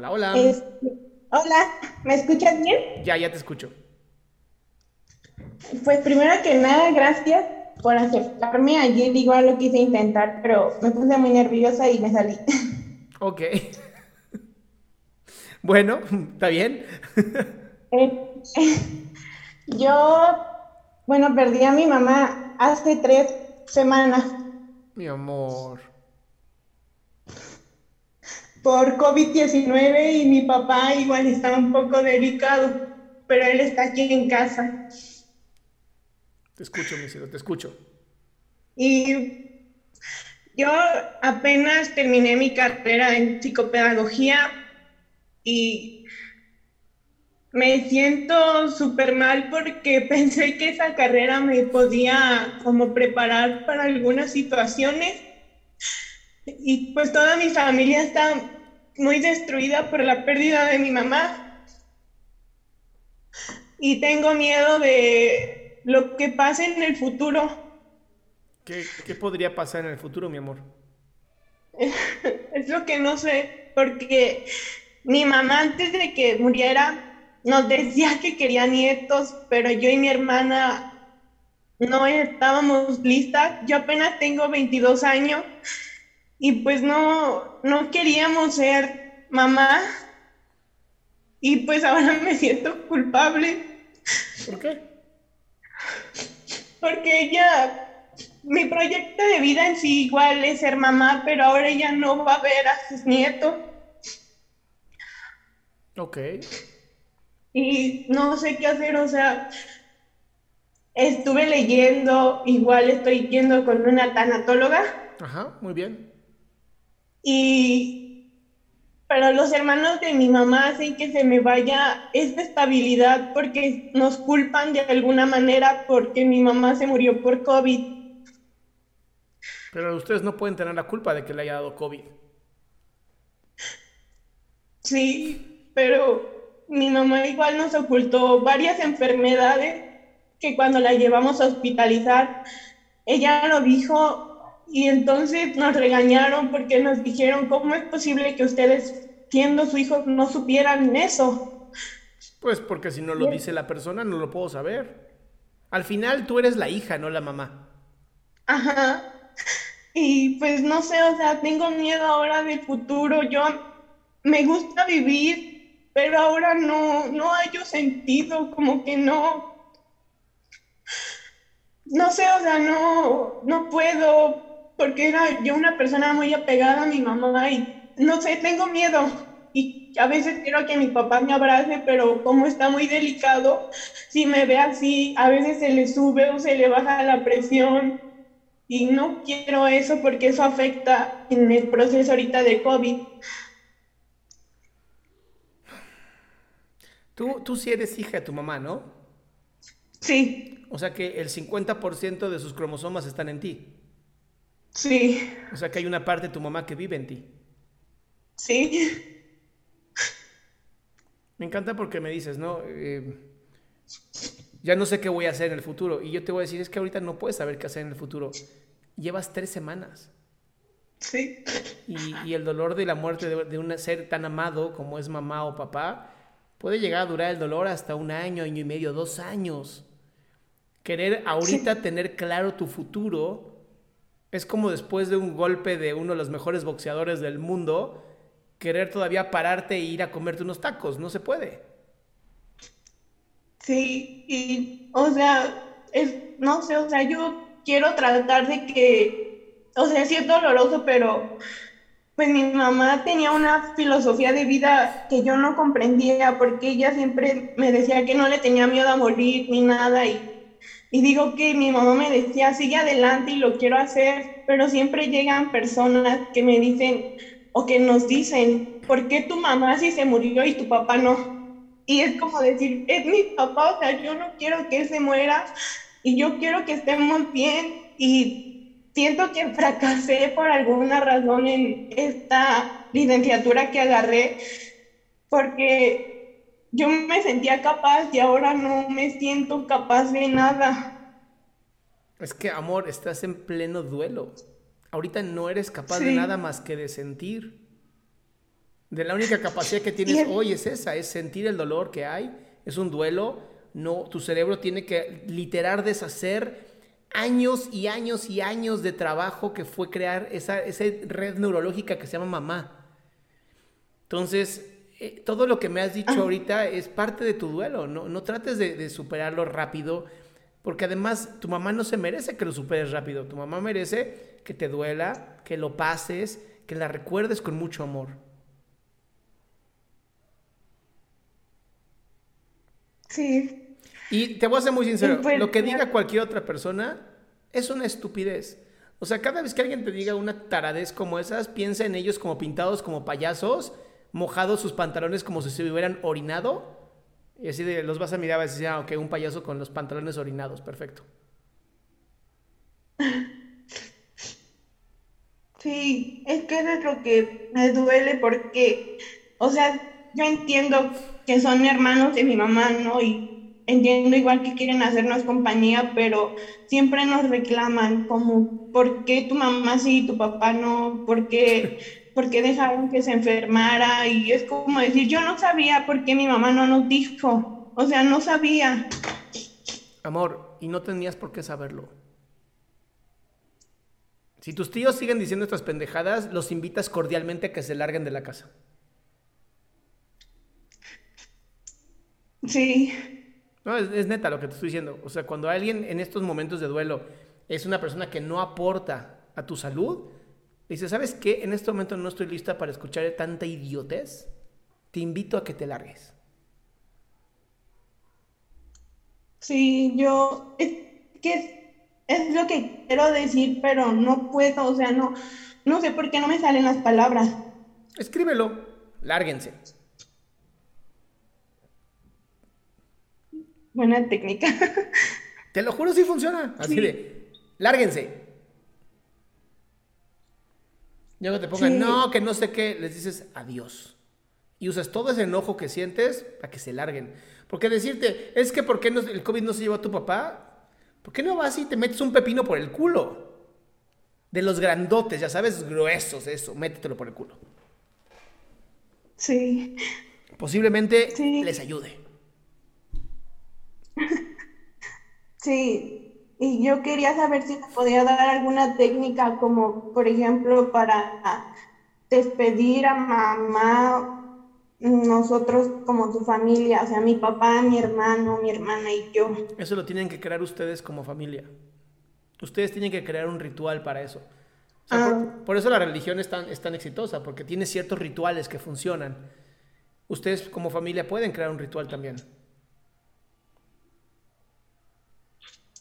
Hola, hola. Este, hola, ¿me escuchas bien? Ya, ya te escucho. Pues primero que nada, gracias por aceptarme. Ayer igual lo quise intentar, pero me puse muy nerviosa y me salí. Ok. bueno, está bien. Eh, yo, bueno, perdí a mi mamá hace tres semanas Mi amor. Por COVID-19 y mi papá igual está un poco delicado, pero él está aquí en casa. Te escucho, mi cielo, te escucho. Y yo apenas terminé mi carrera en psicopedagogía y me siento súper mal porque pensé que esa carrera me podía como preparar para algunas situaciones. Y pues toda mi familia está muy destruida por la pérdida de mi mamá. Y tengo miedo de lo que pase en el futuro. ¿Qué, qué podría pasar en el futuro, mi amor? Es lo que no sé, porque mi mamá antes de que muriera nos decía que quería nietos, pero yo y mi hermana no estábamos listas. Yo apenas tengo 22 años y pues no, no queríamos ser mamá. Y pues ahora me siento culpable ¿Por qué? porque ella, mi proyecto de vida en sí igual es ser mamá, pero ahora ella no va a ver a sus nietos. Ok. y no sé qué hacer, o sea, estuve leyendo, igual estoy yendo con una tanatóloga Ajá, muy bien. Y pero los hermanos de mi mamá hacen que se me vaya esta estabilidad porque nos culpan de alguna manera porque mi mamá se murió por COVID. Pero ustedes no pueden tener la culpa de que le haya dado COVID. Sí, pero mi mamá igual nos ocultó varias enfermedades que cuando la llevamos a hospitalizar, ella lo dijo y entonces nos regañaron porque nos dijeron, ¿cómo es posible que ustedes, siendo su hijo, no supieran eso? Pues porque si no lo dice la persona, no lo puedo saber. Al final tú eres la hija, no la mamá. Ajá. Y pues no sé, o sea, tengo miedo ahora del futuro. Yo me gusta vivir, pero ahora no, no hallo sentido, como que no, no sé, o sea, no, no puedo, porque era yo una persona muy apegada a mi mamá y no sé, tengo miedo. Y a veces quiero que mi papá me abrace, pero como está muy delicado, si me ve así, a veces se le sube o se le baja la presión. Y no quiero eso porque eso afecta en el proceso ahorita de COVID. Tú, tú sí eres hija de tu mamá, ¿no? Sí, O sea que el 50% de sus cromosomas están en ti. Sí, O sea que hay una parte de tu mamá que vive en ti. sí. Me encanta porque me dices, ¿no? Eh, ya no sé qué voy a hacer en el futuro. Y yo te voy a decir, es que ahorita no puedes saber qué hacer en el futuro. Llevas tres semanas. Sí. Y, el dolor de la muerte de, de, un ser tan amado como es mamá o papá puede llegar a durar el dolor hasta un año, año y medio, dos años. Querer ahorita tener claro tu futuro es como después de un golpe de uno de los mejores boxeadores del mundo, querer todavía pararte e ir a comerte unos tacos. No se puede. Sí, y, o sea, es, no sé, o sea, yo quiero tratar de que, o sea, sí es doloroso, pero pues mi mamá tenía una filosofía de vida que yo no comprendía porque ella siempre me decía que no le tenía miedo a morir ni nada y, y digo que mi mamá me decía, sigue adelante y lo quiero hacer, pero siempre llegan personas que me dicen o que nos dicen, ¿por qué tu mamá sí se murió y tu papá no? Y es como decir, es mi papá, o sea, yo no quiero que se muera y yo quiero que estemos bien y siento que fracasé por alguna razón en esta licenciatura que agarré porque yo me sentía capaz y ahora no me siento capaz de nada. Es que, amor, estás en pleno duelo. Ahorita no eres capaz de nada más que de sentir. De la única capacidad que tienes hoy es esa, es sentir el dolor que hay, es un duelo, no, tu cerebro tiene que literar deshacer años y años y años de trabajo que fue crear esa, esa red neurológica que se llama mamá. Entonces, eh, todo lo que me has dicho ahorita es parte de tu duelo, no, no trates de, de superarlo rápido, porque además tu mamá no se merece que lo superes rápido, tu mamá merece que te duela, que lo pases, que la recuerdes con mucho amor. Sí. Y te voy a ser muy sincero, pues, lo que diga cualquier otra persona es una estupidez. O sea, cada vez que alguien te diga una taradez como esas, piensa en ellos como pintados como payasos, mojados sus pantalones como si se hubieran orinado. Y así de, los vas a mirar y vas a decir, ah, ok, un payaso con los pantalones orinados, perfecto. Sí, es que es lo que me duele porque, o sea, yo entiendo que son hermanos de mi mamá, ¿no? Y entiendo igual que quieren hacernos compañía, pero siempre nos reclaman como, ¿por qué tu mamá sí y tu papá no? ¿Por qué, ¿Por qué dejaron que se enfermara? Y es como decir, yo no sabía por qué mi mamá no nos dijo. O sea, no sabía. Amor, y no tenías por qué saberlo. Si tus tíos siguen diciendo estas pendejadas, los invitas cordialmente a que se larguen de la casa. Sí. No, es, neta lo que te estoy diciendo. O sea, cuando alguien en estos momentos de duelo es una persona que no aporta a tu salud, dice, ¿sabes qué? En este momento no estoy lista para escuchar tanta idiotez. Te invito a que te largues. Sí, yo es que es lo que quiero decir, pero no puedo, o sea, no, no sé por qué no me salen las palabras. Escríbelo, lárguense. Buena técnica. Te lo juro, sí funciona. Así de, lárguense. Luego te pongan, no, que no sé qué, les dices adiós. Y usas todo ese enojo que sientes para que se larguen. Porque decirte, es que ¿por qué no, el COVID no se llevó a tu papá? ¿Por qué no vas y te metes un pepino por el culo? De los grandotes, ya sabes, gruesos, eso, métetelo por el culo. Sí. Posiblemente les ayude. Sí, y yo quería saber si me podía dar alguna técnica como, por ejemplo, para despedir a mamá, nosotros como su familia, o sea, mi papá, mi hermano, mi hermana y yo. Eso lo tienen que crear ustedes como familia. Ustedes tienen que crear un ritual para eso. Ah. por, eso la religión es tan, es tan exitosa, porque tiene ciertos rituales que funcionan. Ustedes como familia pueden crear un ritual también.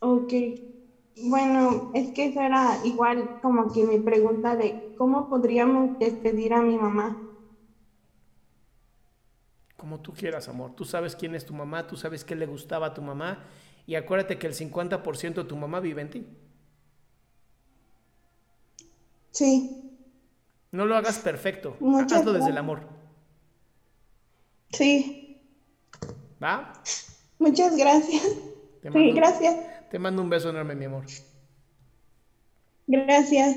Ok, bueno, es que eso era igual como que mi pregunta de cómo podríamos despedir a mi mamá. Como tú quieras, amor. Tú sabes quién es tu mamá, tú sabes qué le gustaba a tu mamá y acuérdate que el 50% de tu mamá vive en ti. Sí. No lo hagas perfecto, hazlo desde el amor. Sí. ¿Va? Muchas gracias. sí, gracias. Te mando un beso enorme, mi amor. Gracias.